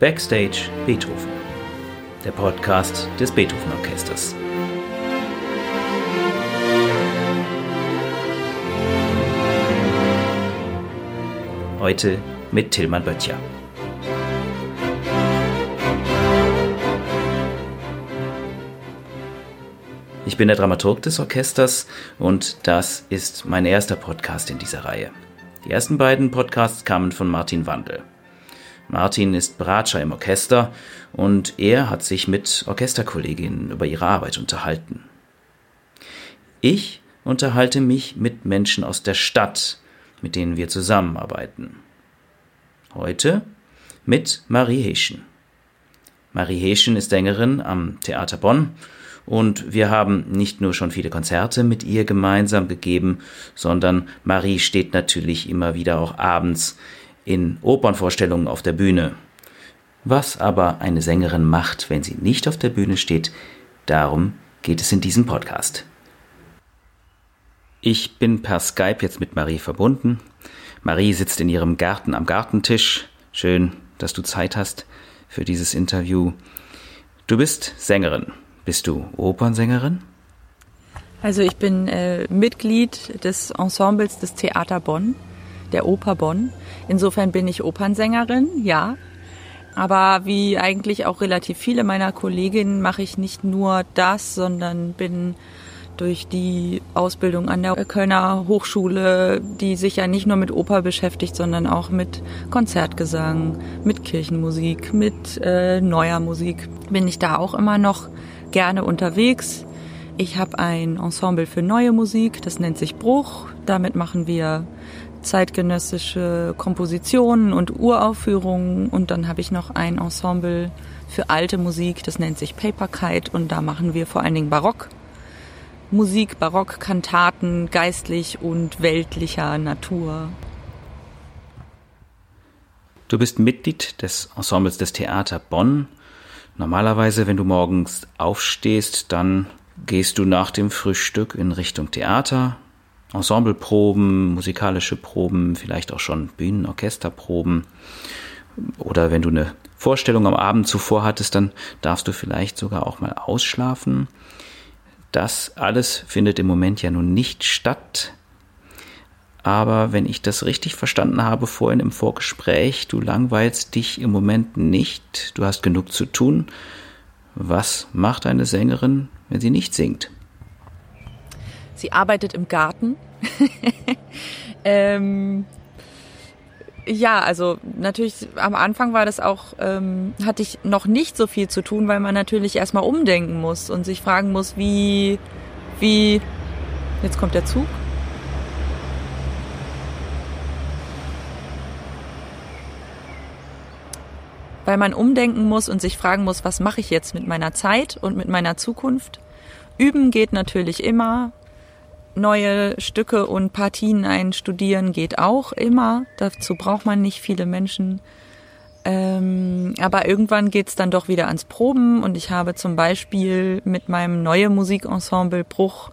Backstage Beethoven, der Podcast des Beethoven Orchesters. Heute mit Tillmann Böttcher. Ich bin der Dramaturg des Orchesters und das ist mein erster Podcast in dieser Reihe. Die ersten beiden Podcasts kamen von Martin Wandel. Martin ist Bratscher im Orchester und er hat sich mit Orchesterkolleginnen über ihre Arbeit unterhalten. Ich unterhalte mich mit Menschen aus der Stadt, mit denen wir zusammenarbeiten. Heute mit Marie Heschen. Marie Heschen ist Sängerin am Theater Bonn und wir haben nicht nur schon viele Konzerte mit ihr gemeinsam gegeben, sondern Marie steht natürlich immer wieder auch abends in Opernvorstellungen auf der Bühne. Was aber eine Sängerin macht, wenn sie nicht auf der Bühne steht, darum geht es in diesem Podcast. Ich bin per Skype jetzt mit Marie verbunden. Marie sitzt in ihrem Garten am Gartentisch. Schön, dass du Zeit hast für dieses Interview. Du bist Sängerin. Bist du Opernsängerin? Also ich bin äh, Mitglied des Ensembles des Theater Bonn, der Oper Bonn. Insofern bin ich Opernsängerin, ja. Aber wie eigentlich auch relativ viele meiner Kolleginnen mache ich nicht nur das, sondern bin durch die Ausbildung an der Kölner Hochschule, die sich ja nicht nur mit Oper beschäftigt, sondern auch mit Konzertgesang, mit Kirchenmusik, mit äh, neuer Musik, bin ich da auch immer noch gerne unterwegs. Ich habe ein Ensemble für neue Musik, das nennt sich Bruch. Damit machen wir zeitgenössische Kompositionen und Uraufführungen. Und dann habe ich noch ein Ensemble für alte Musik, das nennt sich Paper Kite. Und da machen wir vor allen Dingen Barock. Musik, Barock, Kantaten, geistlich und weltlicher Natur. Du bist Mitglied des Ensembles des Theater Bonn Normalerweise, wenn du morgens aufstehst, dann gehst du nach dem Frühstück in Richtung Theater, Ensembleproben, musikalische Proben, vielleicht auch schon Bühnenorchesterproben. Oder wenn du eine Vorstellung am Abend zuvor hattest, dann darfst du vielleicht sogar auch mal ausschlafen. Das alles findet im Moment ja nun nicht statt. Aber wenn ich das richtig verstanden habe vorhin im Vorgespräch, du langweilst dich im Moment nicht, du hast genug zu tun. Was macht eine Sängerin, wenn sie nicht singt? Sie arbeitet im Garten. ähm, ja, also natürlich am Anfang war das auch, ähm, hatte ich noch nicht so viel zu tun, weil man natürlich erstmal umdenken muss und sich fragen muss, wie, wie, jetzt kommt der Zug. weil man umdenken muss und sich fragen muss, was mache ich jetzt mit meiner Zeit und mit meiner Zukunft. Üben geht natürlich immer. Neue Stücke und Partien einstudieren geht auch immer. Dazu braucht man nicht viele Menschen. Ähm, aber irgendwann geht's dann doch wieder ans Proben und ich habe zum Beispiel mit meinem neuen Musikensemble Bruch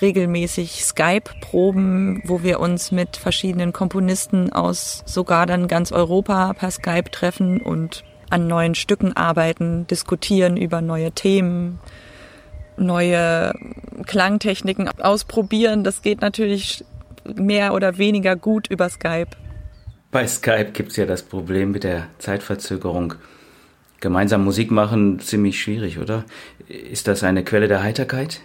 regelmäßig Skype-Proben, wo wir uns mit verschiedenen Komponisten aus sogar dann ganz Europa per Skype treffen und an neuen Stücken arbeiten, diskutieren über neue Themen, neue Klangtechniken ausprobieren. Das geht natürlich mehr oder weniger gut über Skype. Bei Skype gibt's ja das Problem mit der Zeitverzögerung. Gemeinsam Musik machen ziemlich schwierig, oder? Ist das eine Quelle der Heiterkeit?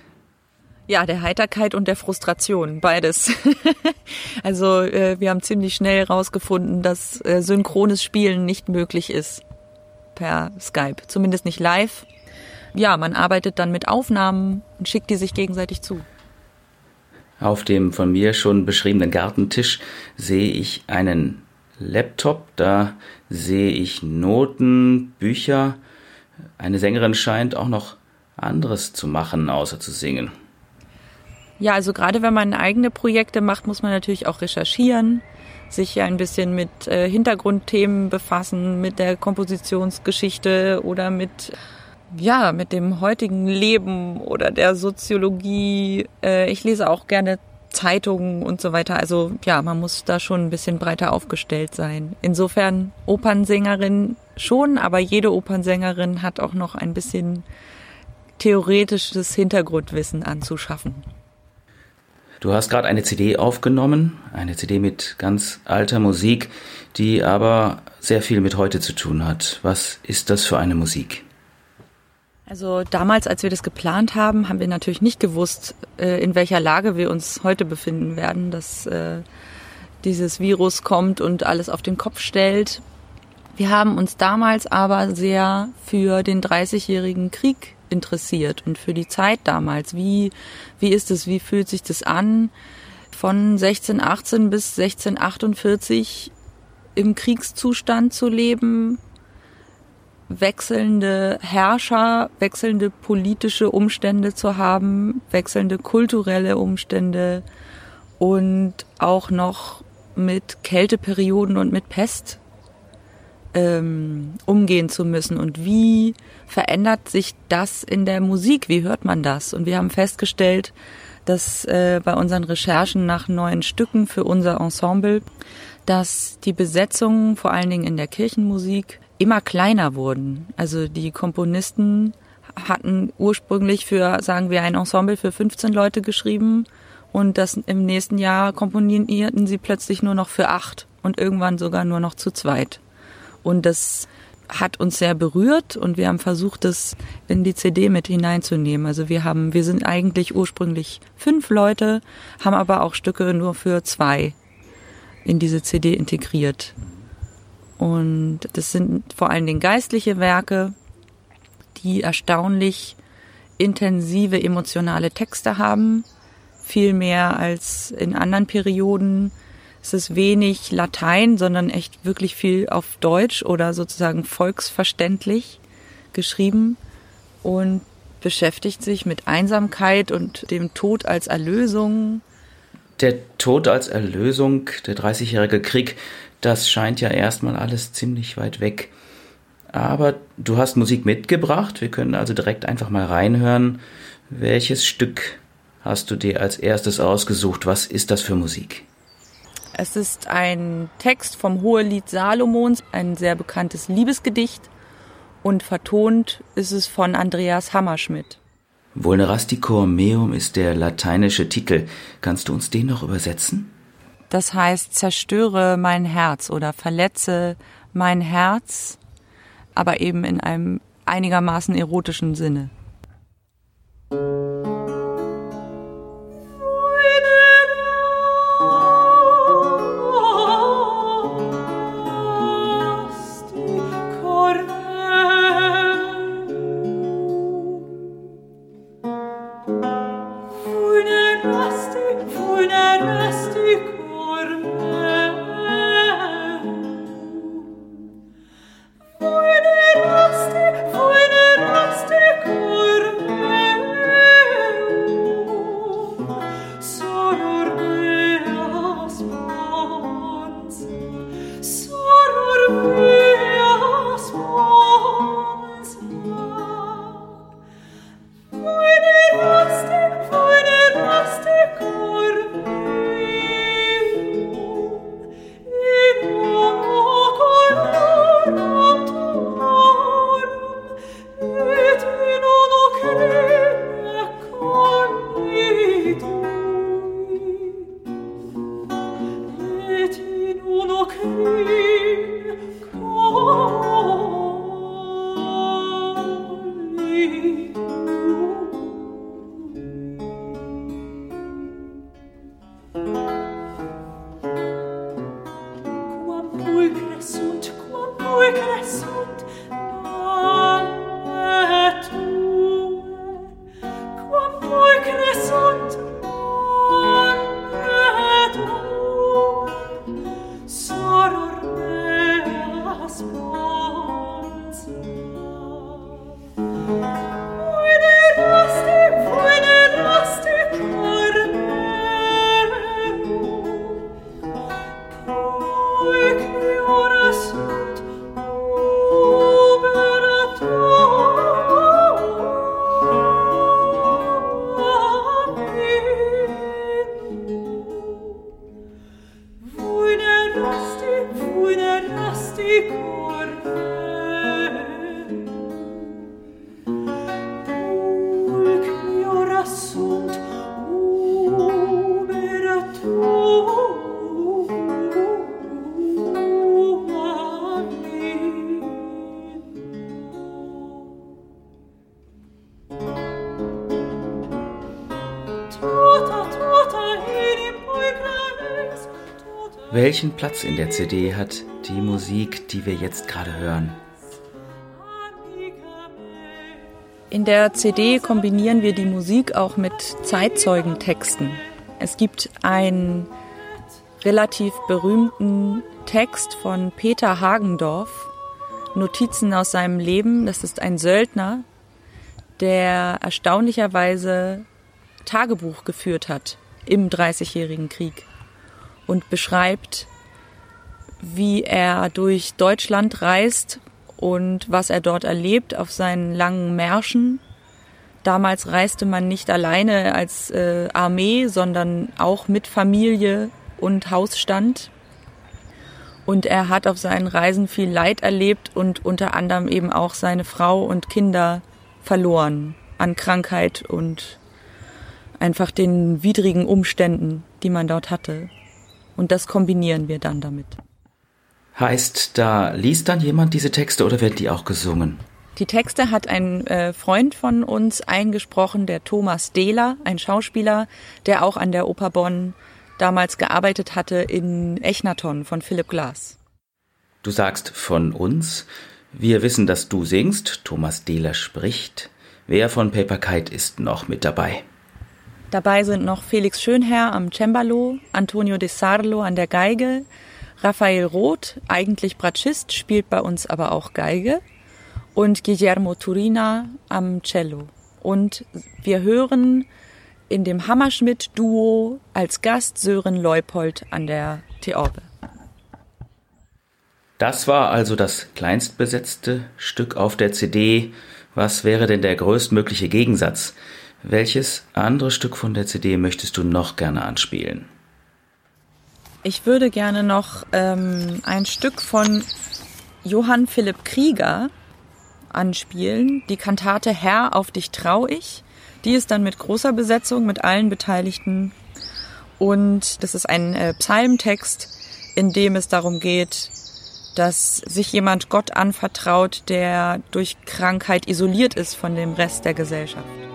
Ja, der Heiterkeit und der Frustration, beides. also äh, wir haben ziemlich schnell herausgefunden, dass äh, synchrones Spielen nicht möglich ist per Skype, zumindest nicht live. Ja, man arbeitet dann mit Aufnahmen und schickt die sich gegenseitig zu. Auf dem von mir schon beschriebenen Gartentisch sehe ich einen Laptop, da sehe ich Noten, Bücher. Eine Sängerin scheint auch noch anderes zu machen, außer zu singen. Ja, also gerade wenn man eigene Projekte macht, muss man natürlich auch recherchieren, sich ein bisschen mit äh, Hintergrundthemen befassen, mit der Kompositionsgeschichte oder mit ja, mit dem heutigen Leben oder der Soziologie. Äh, ich lese auch gerne Zeitungen und so weiter. Also ja, man muss da schon ein bisschen breiter aufgestellt sein. Insofern Opernsängerin schon, aber jede Opernsängerin hat auch noch ein bisschen theoretisches Hintergrundwissen anzuschaffen. Du hast gerade eine CD aufgenommen, eine CD mit ganz alter Musik, die aber sehr viel mit heute zu tun hat. Was ist das für eine Musik? Also damals, als wir das geplant haben, haben wir natürlich nicht gewusst, äh, in welcher Lage wir uns heute befinden werden, dass äh, dieses Virus kommt und alles auf den Kopf stellt. Wir haben uns damals aber sehr für den 30-jährigen Krieg interessiert und für die Zeit damals. Wie, wie ist es, wie fühlt sich das an, von 1618 bis 1648 im Kriegszustand zu leben, wechselnde Herrscher, wechselnde politische Umstände zu haben, wechselnde kulturelle Umstände und auch noch mit Kälteperioden und mit Pest ähm, umgehen zu müssen. Und wie verändert sich das in der Musik? Wie hört man das? Und wir haben festgestellt, dass äh, bei unseren Recherchen nach neuen Stücken für unser Ensemble, dass die Besetzungen vor allen Dingen in der Kirchenmusik immer kleiner wurden. Also die Komponisten hatten ursprünglich für, sagen wir, ein Ensemble für 15 Leute geschrieben und das im nächsten Jahr komponierten sie plötzlich nur noch für acht und irgendwann sogar nur noch zu zweit. Und das hat uns sehr berührt und wir haben versucht, das in die CD mit hineinzunehmen. Also wir haben, wir sind eigentlich ursprünglich fünf Leute, haben aber auch Stücke nur für zwei in diese CD integriert. Und das sind vor allen Dingen geistliche Werke, die erstaunlich intensive emotionale Texte haben, viel mehr als in anderen Perioden. Es ist wenig Latein, sondern echt wirklich viel auf Deutsch oder sozusagen volksverständlich geschrieben und beschäftigt sich mit Einsamkeit und dem Tod als Erlösung. Der Tod als Erlösung, der Dreißigjährige Krieg, das scheint ja erstmal alles ziemlich weit weg. Aber du hast Musik mitgebracht. Wir können also direkt einfach mal reinhören. Welches Stück hast du dir als erstes ausgesucht? Was ist das für Musik? Es ist ein Text vom Hohelied Salomons, ein sehr bekanntes Liebesgedicht. Und vertont ist es von Andreas Hammerschmidt. Vulnerasticor meum ist der lateinische Titel. Kannst du uns den noch übersetzen? Das heißt, zerstöre mein Herz oder verletze mein Herz, aber eben in einem einigermaßen erotischen Sinne. Welchen Platz in der CD hat die Musik, die wir jetzt gerade hören? In der CD kombinieren wir die Musik auch mit Zeitzeugentexten. Es gibt einen relativ berühmten Text von Peter Hagendorf, Notizen aus seinem Leben. Das ist ein Söldner, der erstaunlicherweise Tagebuch geführt hat im Dreißigjährigen Krieg und beschreibt, wie er durch Deutschland reist und was er dort erlebt auf seinen langen Märschen. Damals reiste man nicht alleine als äh, Armee, sondern auch mit Familie und Hausstand. Und er hat auf seinen Reisen viel Leid erlebt und unter anderem eben auch seine Frau und Kinder verloren an Krankheit und einfach den widrigen Umständen, die man dort hatte. Und das kombinieren wir dann damit. Heißt, da liest dann jemand diese Texte oder werden die auch gesungen? Die Texte hat ein äh, Freund von uns eingesprochen, der Thomas Dehler, ein Schauspieler, der auch an der Oper Bonn damals gearbeitet hatte in Echnaton von Philipp Glass. Du sagst von uns. Wir wissen, dass du singst, Thomas Dehler spricht. Wer von Paper Kite ist noch mit dabei? Dabei sind noch Felix Schönherr am Cembalo, Antonio de Sarlo an der Geige, Raphael Roth, eigentlich Bratschist, spielt bei uns aber auch Geige und Guillermo Turina am Cello. Und wir hören in dem Hammerschmidt-Duo als Gast Sören Leupold an der Theorbe. Das war also das kleinstbesetzte Stück auf der CD. Was wäre denn der größtmögliche Gegensatz? Welches andere Stück von der CD möchtest du noch gerne anspielen? Ich würde gerne noch ähm, ein Stück von Johann Philipp Krieger anspielen, die Kantate Herr, auf dich trau ich. Die ist dann mit großer Besetzung, mit allen Beteiligten. Und das ist ein äh, Psalmtext, in dem es darum geht, dass sich jemand Gott anvertraut, der durch Krankheit isoliert ist von dem Rest der Gesellschaft.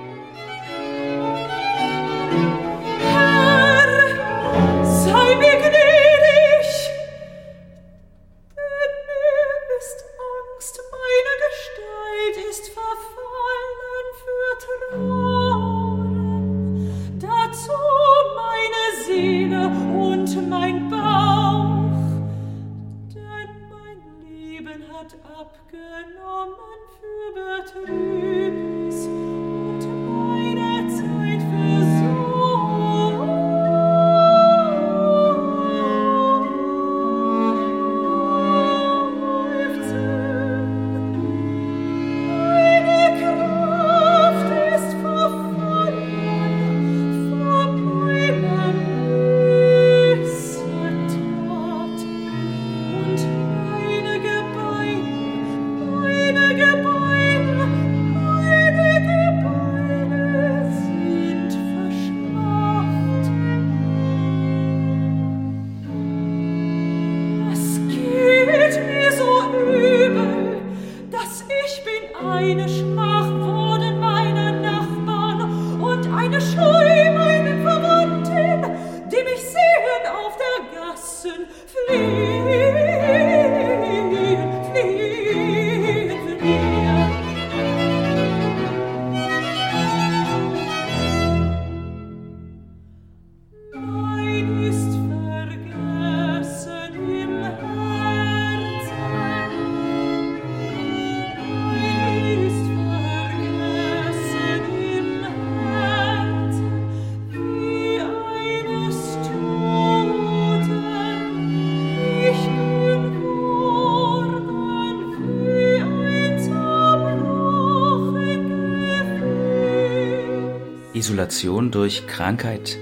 Isolation durch Krankheit.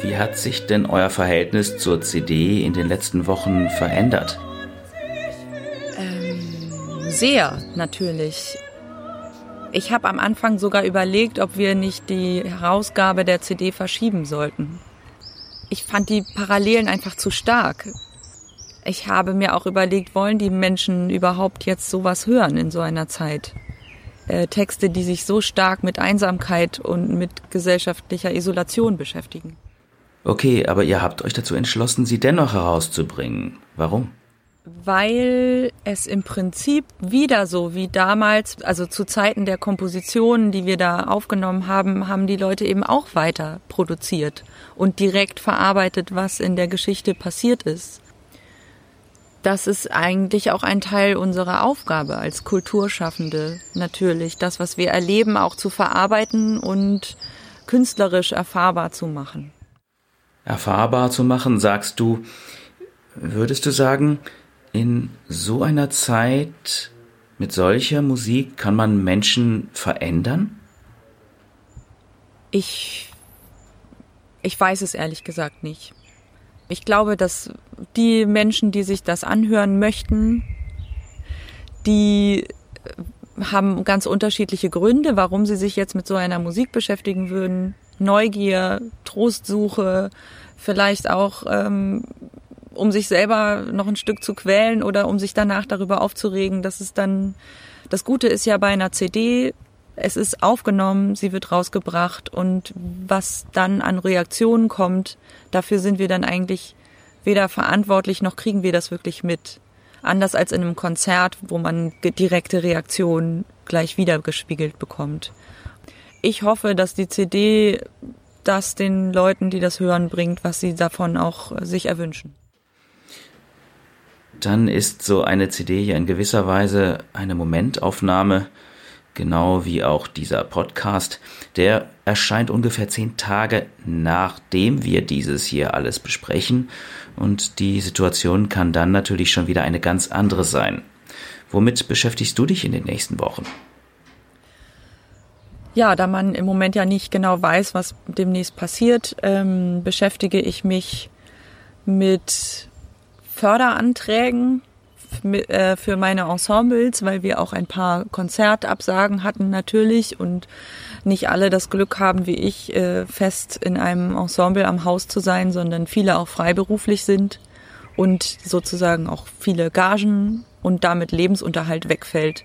Wie hat sich denn euer Verhältnis zur CD in den letzten Wochen verändert? Ähm, sehr, natürlich. Ich habe am Anfang sogar überlegt, ob wir nicht die Herausgabe der CD verschieben sollten. Ich fand die Parallelen einfach zu stark. Ich habe mir auch überlegt, wollen die Menschen überhaupt jetzt sowas hören in so einer Zeit? Äh, Texte, die sich so stark mit Einsamkeit und mit gesellschaftlicher Isolation beschäftigen. Okay, aber ihr habt euch dazu entschlossen, sie dennoch herauszubringen. Warum? weil es im Prinzip wieder so wie damals, also zu Zeiten der Kompositionen, die wir da aufgenommen haben, haben die Leute eben auch weiter produziert und direkt verarbeitet, was in der Geschichte passiert ist. Das ist eigentlich auch ein Teil unserer Aufgabe als Kulturschaffende, natürlich, das, was wir erleben, auch zu verarbeiten und künstlerisch erfahrbar zu machen. Erfahrbar zu machen, sagst du, würdest du sagen, in so einer Zeit mit solcher Musik kann man Menschen verändern? Ich, ich weiß es ehrlich gesagt nicht. Ich glaube, dass die Menschen, die sich das anhören möchten, die haben ganz unterschiedliche Gründe, warum sie sich jetzt mit so einer Musik beschäftigen würden. Neugier, Trostsuche, vielleicht auch ähm, um sich selber noch ein Stück zu quälen oder um sich danach darüber aufzuregen. Das ist dann, das Gute ist ja bei einer CD, es ist aufgenommen, sie wird rausgebracht und was dann an Reaktionen kommt, dafür sind wir dann eigentlich weder verantwortlich noch kriegen wir das wirklich mit. Anders als in einem Konzert, wo man direkte Reaktionen gleich wiedergespiegelt bekommt. Ich hoffe, dass die CD das den Leuten, die das hören, bringt, was sie davon auch sich erwünschen dann ist so eine CD ja in gewisser Weise eine Momentaufnahme, genau wie auch dieser Podcast. Der erscheint ungefähr zehn Tage nachdem wir dieses hier alles besprechen und die Situation kann dann natürlich schon wieder eine ganz andere sein. Womit beschäftigst du dich in den nächsten Wochen? Ja, da man im Moment ja nicht genau weiß, was demnächst passiert, ähm, beschäftige ich mich mit Förderanträgen für meine Ensembles, weil wir auch ein paar Konzertabsagen hatten natürlich und nicht alle das Glück haben, wie ich, äh, fest in einem Ensemble am Haus zu sein, sondern viele auch freiberuflich sind und sozusagen auch viele Gagen und damit Lebensunterhalt wegfällt.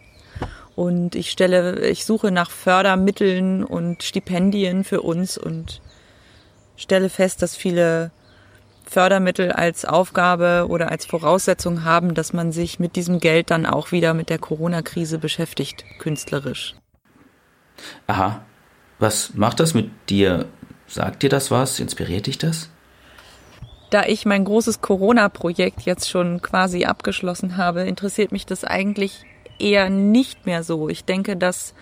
Und ich stelle, ich suche nach Fördermitteln und Stipendien für uns und stelle fest, dass viele Fördermittel als Aufgabe oder als Voraussetzung haben, dass man sich mit diesem Geld dann auch wieder mit der Corona-Krise beschäftigt, künstlerisch. Aha. Was macht das mit dir? Sagt dir das was? Inspiriert dich das? Da ich mein großes Corona-Projekt jetzt schon quasi abgeschlossen habe, interessiert mich das eigentlich eher nicht mehr so. Ich denke, dass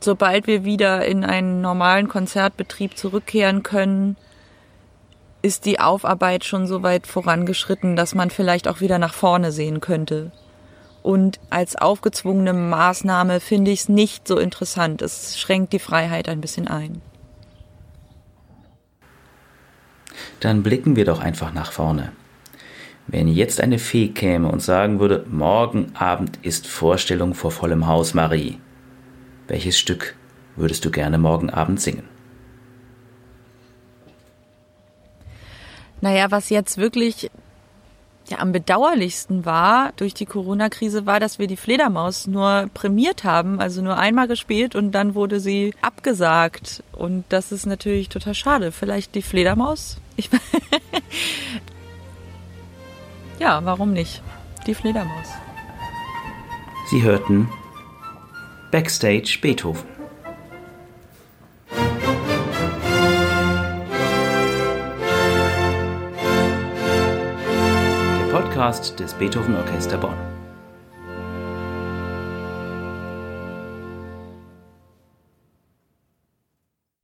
sobald wir wieder in einen normalen Konzertbetrieb zurückkehren können, ist die Aufarbeit schon so weit vorangeschritten, dass man vielleicht auch wieder nach vorne sehen könnte. Und als aufgezwungene Maßnahme finde ich es nicht so interessant. Es schränkt die Freiheit ein bisschen ein. Dann blicken wir doch einfach nach vorne. Wenn jetzt eine Fee käme und sagen würde, morgen Abend ist Vorstellung vor vollem Haus, Marie, welches Stück würdest du gerne morgen Abend singen? Naja, was jetzt wirklich ja, am bedauerlichsten war durch die Corona-Krise war, dass wir die Fledermaus nur prämiert haben, also nur einmal gespielt und dann wurde sie abgesagt. Und das ist natürlich total schade. Vielleicht die Fledermaus? Ich ja, warum nicht? Die Fledermaus. Sie hörten Backstage Beethoven. Podcast des Beethoven Orchester Bonn.